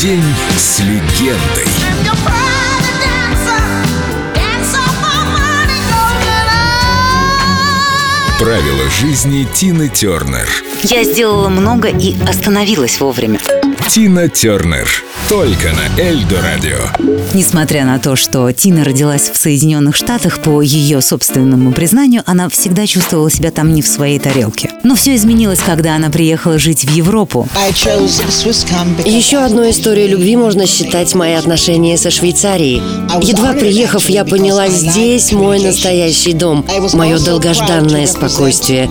День с легендой. Правила жизни Тины Тернер. Я сделала много и остановилась вовремя. Тина Тернер. Только на Эльдо Радио. Несмотря на то, что Тина родилась в Соединенных Штатах, по ее собственному признанию, она всегда чувствовала себя там не в своей тарелке. Но все изменилось, когда она приехала жить в Европу. Еще одной историей любви можно считать мои отношения со Швейцарией. Едва приехав, я поняла, здесь мой настоящий дом, мое долгожданное спокойствие,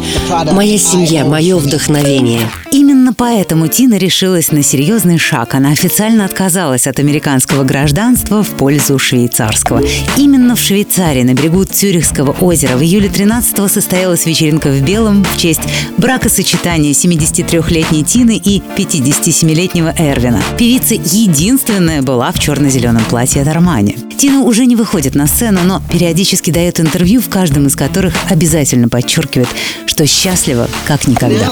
моя семья, мое вдохновение. Именно поэтому Тина решилась на серьезный шаг. Она официально отказалась от американского гражданства в пользу швейцарского. Именно в Швейцарии, на берегу Цюрихского озера, в июле 13-го состоялась вечеринка в белом в честь бракосочетания 73-летней Тины и 57-летнего Эрвина. Певица единственная была в черно-зеленом платье от Армани. Тина уже не выходит на сцену, но периодически дает интервью, в каждом из которых обязательно подчеркивает, что счастлива как никогда.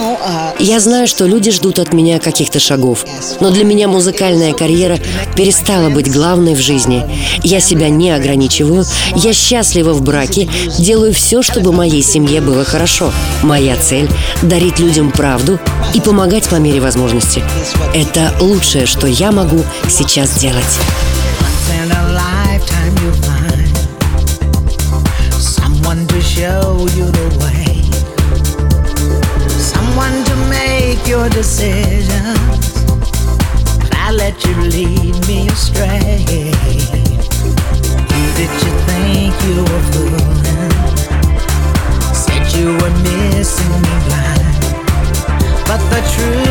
Я знаю, что люди ждут от меня каких-то шагов, но для меня музыкальная карьера перестала быть главной в жизни. Я себя не ограничиваю, я счастлива в браке, делаю все, чтобы моей семье было хорошо. Моя цель – дарить людям правду и помогать по мере возможности. Это лучшее, что я могу сейчас делать. Your decisions. I let you lead me astray. Who did you think you were fooling? Said you were missing me blind, but the truth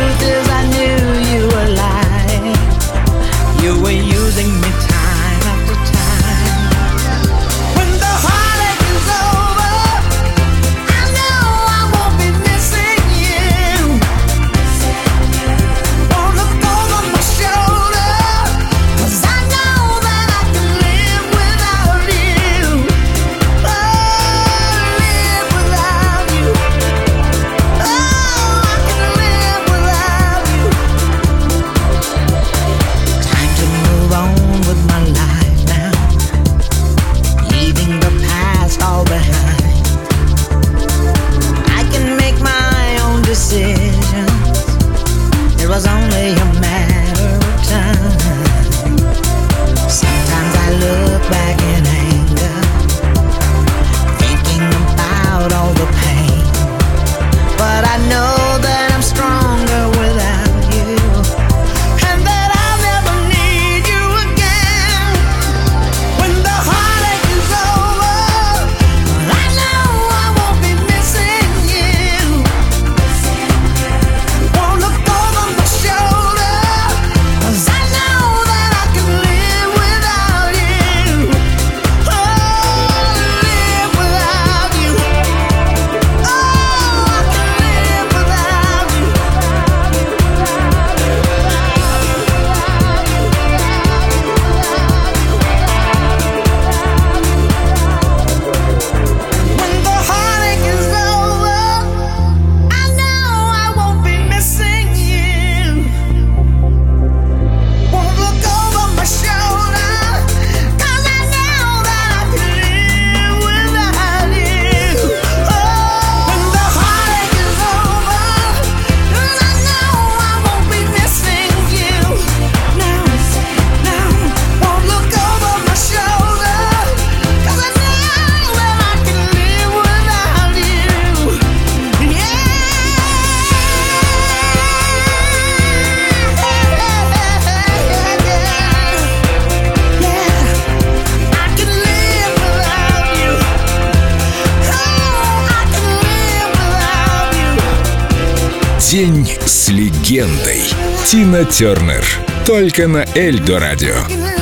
День с легендой. Тина Тернер. Только на Эльдо Радио.